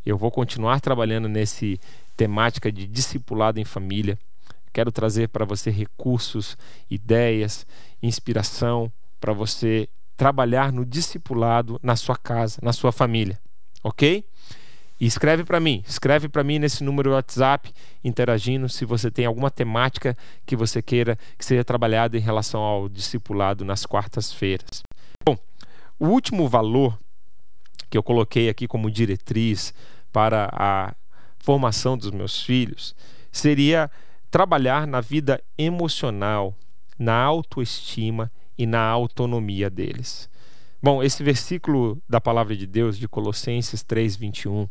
Eu vou continuar trabalhando nesse temática de discipulado em família. Quero trazer para você recursos, ideias, inspiração para você trabalhar no discipulado na sua casa, na sua família, ok? E escreve para mim, escreve para mim nesse número WhatsApp, interagindo se você tem alguma temática que você queira que seja trabalhada em relação ao discipulado nas quartas-feiras. Bom, o último valor que eu coloquei aqui como diretriz para a formação dos meus filhos seria trabalhar na vida emocional, na autoestima e na autonomia deles. Bom, esse versículo da palavra de Deus de Colossenses 3:21,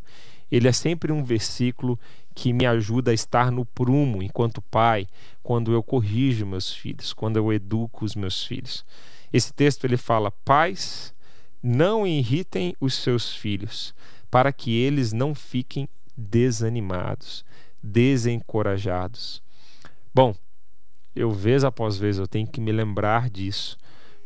ele é sempre um versículo que me ajuda a estar no prumo enquanto pai, quando eu corrijo meus filhos, quando eu educo os meus filhos. Esse texto ele fala: "Pais, não irritem os seus filhos, para que eles não fiquem desanimados, desencorajados. Bom, eu vez após vez eu tenho que me lembrar disso,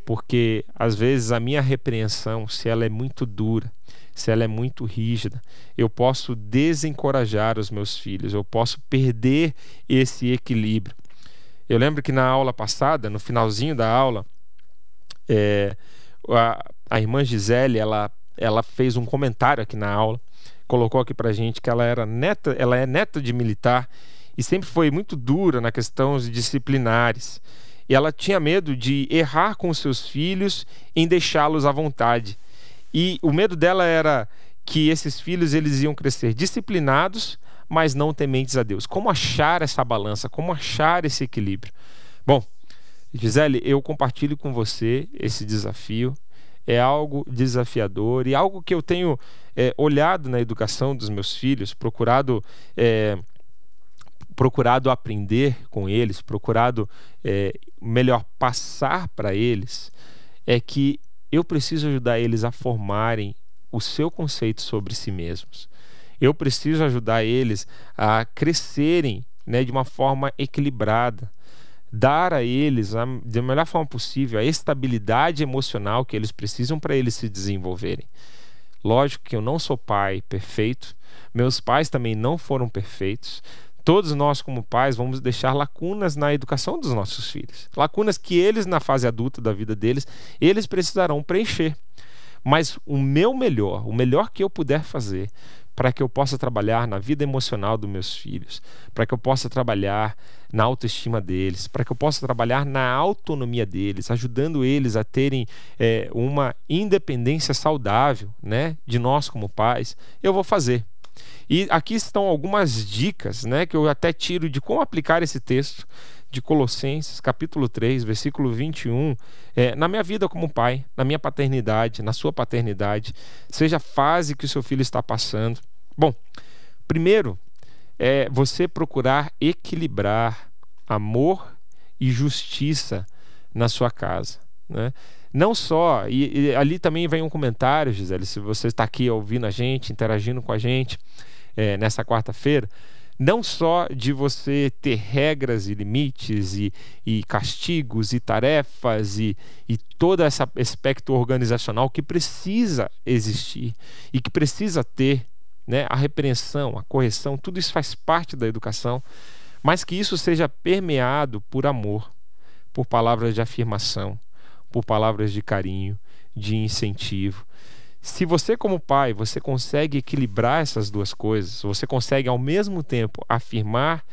porque às vezes a minha repreensão, se ela é muito dura, se ela é muito rígida, eu posso desencorajar os meus filhos, eu posso perder esse equilíbrio. Eu lembro que na aula passada, no finalzinho da aula, é, a, a irmã Gisele, ela, ela fez um comentário aqui na aula, colocou aqui pra gente que ela era neta, ela é neta de militar e sempre foi muito dura na questão disciplinares. Ela tinha medo de errar com seus filhos em deixá-los à vontade. E o medo dela era que esses filhos eles iam crescer disciplinados, mas não tementes a Deus. Como achar essa balança? Como achar esse equilíbrio? Bom, Gisele, eu compartilho com você esse desafio. É algo desafiador e algo que eu tenho é, olhado na educação dos meus filhos, procurado é, procurado aprender com eles, procurado é, melhor passar para eles, é que eu preciso ajudar eles a formarem o seu conceito sobre si mesmos. Eu preciso ajudar eles a crescerem né, de uma forma equilibrada dar a eles, a, da melhor forma possível, a estabilidade emocional que eles precisam para eles se desenvolverem. Lógico que eu não sou pai perfeito, meus pais também não foram perfeitos. Todos nós, como pais, vamos deixar lacunas na educação dos nossos filhos. Lacunas que eles, na fase adulta da vida deles, eles precisarão preencher. Mas o meu melhor, o melhor que eu puder fazer, para que eu possa trabalhar na vida emocional dos meus filhos, para que eu possa trabalhar na autoestima deles, para que eu possa trabalhar na autonomia deles, ajudando eles a terem é, uma independência saudável, né, de nós como pais, eu vou fazer. E aqui estão algumas dicas, né, que eu até tiro de como aplicar esse texto de Colossenses, capítulo 3, versículo 21, é, na minha vida como pai, na minha paternidade, na sua paternidade, seja a fase que o seu filho está passando. Bom, primeiro é você procurar equilibrar amor e justiça na sua casa. Né? Não só, e, e, ali também vem um comentário, Gisele, se você está aqui ouvindo a gente, interagindo com a gente é, nessa quarta-feira, não só de você ter regras e limites e, e castigos e tarefas e, e todo esse aspecto organizacional que precisa existir e que precisa ter né, a repreensão, a correção, tudo isso faz parte da educação, mas que isso seja permeado por amor, por palavras de afirmação, por palavras de carinho, de incentivo, se você como pai, você consegue equilibrar essas duas coisas, você consegue ao mesmo tempo afirmar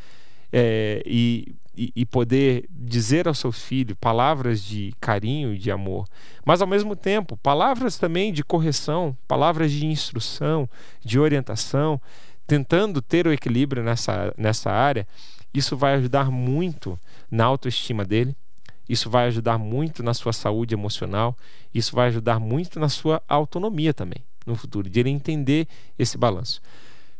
é, e, e, poder dizer ao seu filho palavras de carinho e de amor, mas ao mesmo tempo palavras também de correção, palavras de instrução, de orientação, tentando ter o equilíbrio nessa, nessa área, isso vai ajudar muito na autoestima dele, isso vai ajudar muito na sua saúde emocional, isso vai ajudar muito na sua autonomia também no futuro, de ele entender esse balanço.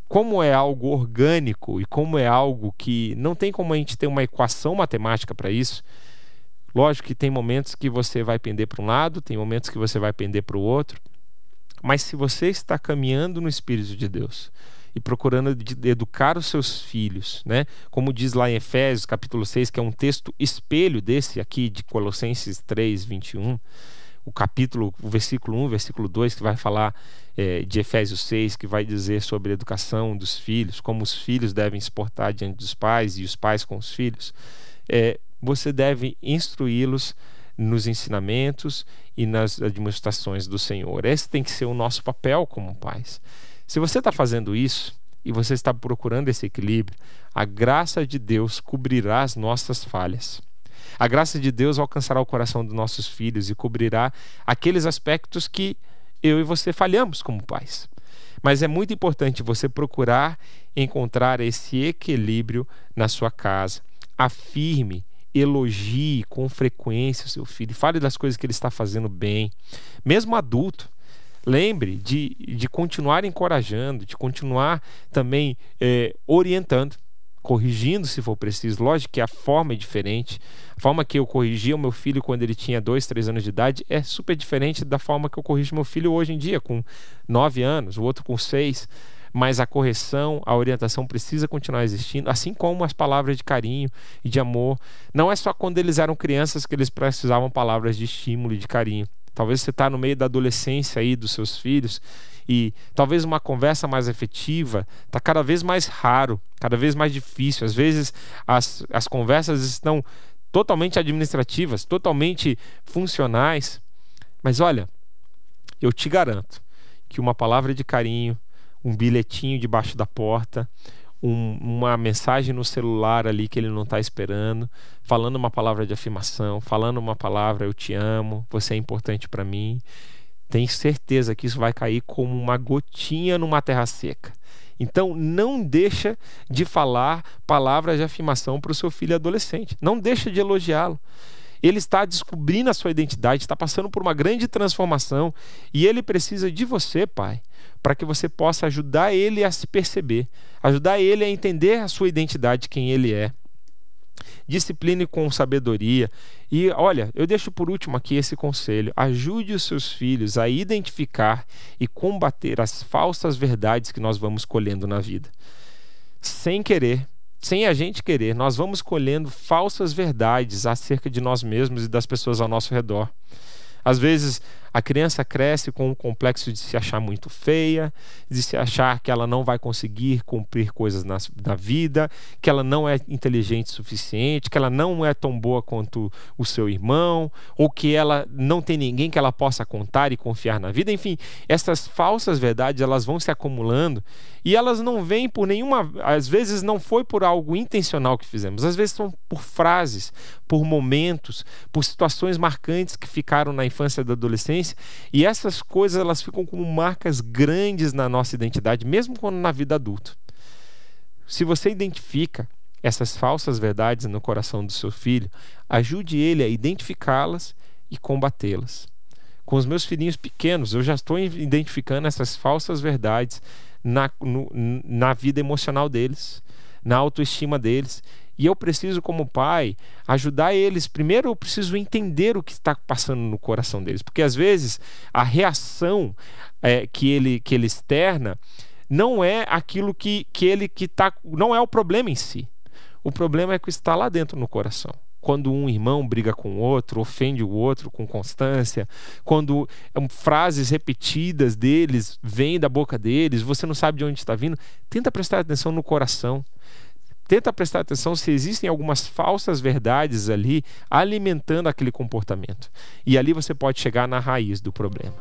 Como é algo orgânico e como é algo que não tem como a gente ter uma equação matemática para isso, lógico que tem momentos que você vai pender para um lado, tem momentos que você vai pender para o outro, mas se você está caminhando no Espírito de Deus, e procurando educar os seus filhos, né? Como diz lá em Efésios, capítulo 6, que é um texto espelho desse aqui de Colossenses 3, 21, o capítulo, o versículo 1, versículo 2, que vai falar é, de Efésios 6, que vai dizer sobre a educação dos filhos, como os filhos devem se portar diante dos pais e os pais com os filhos. É, você deve instruí-los nos ensinamentos e nas administrações do Senhor. Esse tem que ser o nosso papel como pais. Se você está fazendo isso e você está procurando esse equilíbrio, a graça de Deus cobrirá as nossas falhas. A graça de Deus alcançará o coração dos nossos filhos e cobrirá aqueles aspectos que eu e você falhamos como pais. Mas é muito importante você procurar encontrar esse equilíbrio na sua casa. Afirme, elogie com frequência o seu filho, fale das coisas que ele está fazendo bem. Mesmo adulto, lembre de, de continuar encorajando, de continuar também é, orientando, corrigindo se for preciso. Lógico que a forma é diferente. A forma que eu corrigia o meu filho quando ele tinha dois, três anos de idade é super diferente da forma que eu corrijo meu filho hoje em dia, com nove anos, o outro com seis mas a correção, a orientação precisa continuar existindo, assim como as palavras de carinho e de amor. Não é só quando eles eram crianças que eles precisavam palavras de estímulo e de carinho. Talvez você está no meio da adolescência aí dos seus filhos e talvez uma conversa mais efetiva está cada vez mais raro, cada vez mais difícil. Às vezes as, as conversas estão totalmente administrativas, totalmente funcionais. Mas olha, eu te garanto que uma palavra de carinho, um bilhetinho debaixo da porta, um, uma mensagem no celular ali que ele não está esperando, falando uma palavra de afirmação, falando uma palavra eu te amo, você é importante para mim. Tenho certeza que isso vai cair como uma gotinha numa terra seca. Então não deixa de falar palavras de afirmação para o seu filho adolescente. Não deixa de elogiá-lo. Ele está descobrindo a sua identidade, está passando por uma grande transformação e ele precisa de você, pai, para que você possa ajudar ele a se perceber, ajudar ele a entender a sua identidade, quem ele é. Discipline com sabedoria. E olha, eu deixo por último aqui esse conselho: ajude os seus filhos a identificar e combater as falsas verdades que nós vamos colhendo na vida. Sem querer, sem a gente querer, nós vamos colhendo falsas verdades acerca de nós mesmos e das pessoas ao nosso redor. Às vezes a criança cresce com o complexo de se achar muito feia, de se achar que ela não vai conseguir cumprir coisas na, na vida, que ela não é inteligente o suficiente, que ela não é tão boa quanto o seu irmão, ou que ela não tem ninguém que ela possa contar e confiar na vida. Enfim, essas falsas verdades elas vão se acumulando e elas não vêm por nenhuma. Às vezes não foi por algo intencional que fizemos, às vezes são por frases, por momentos, por situações marcantes que ficaram na infância e da adolescência. E essas coisas elas ficam como marcas grandes na nossa identidade, mesmo quando na vida adulta. Se você identifica essas falsas verdades no coração do seu filho, ajude ele a identificá-las e combatê-las. Com os meus filhinhos pequenos, eu já estou identificando essas falsas verdades na, no, na vida emocional deles, na autoestima deles. E eu preciso, como pai, ajudar eles. Primeiro, eu preciso entender o que está passando no coração deles, porque às vezes a reação é, que, ele, que ele externa não é aquilo que, que ele que tá, não é o problema em si. O problema é que está lá dentro no coração quando um irmão briga com o outro, ofende o outro com constância, quando é frases repetidas deles vêm da boca deles, você não sabe de onde está vindo, tenta prestar atenção no coração. Tenta prestar atenção se existem algumas falsas verdades ali alimentando aquele comportamento. E ali você pode chegar na raiz do problema.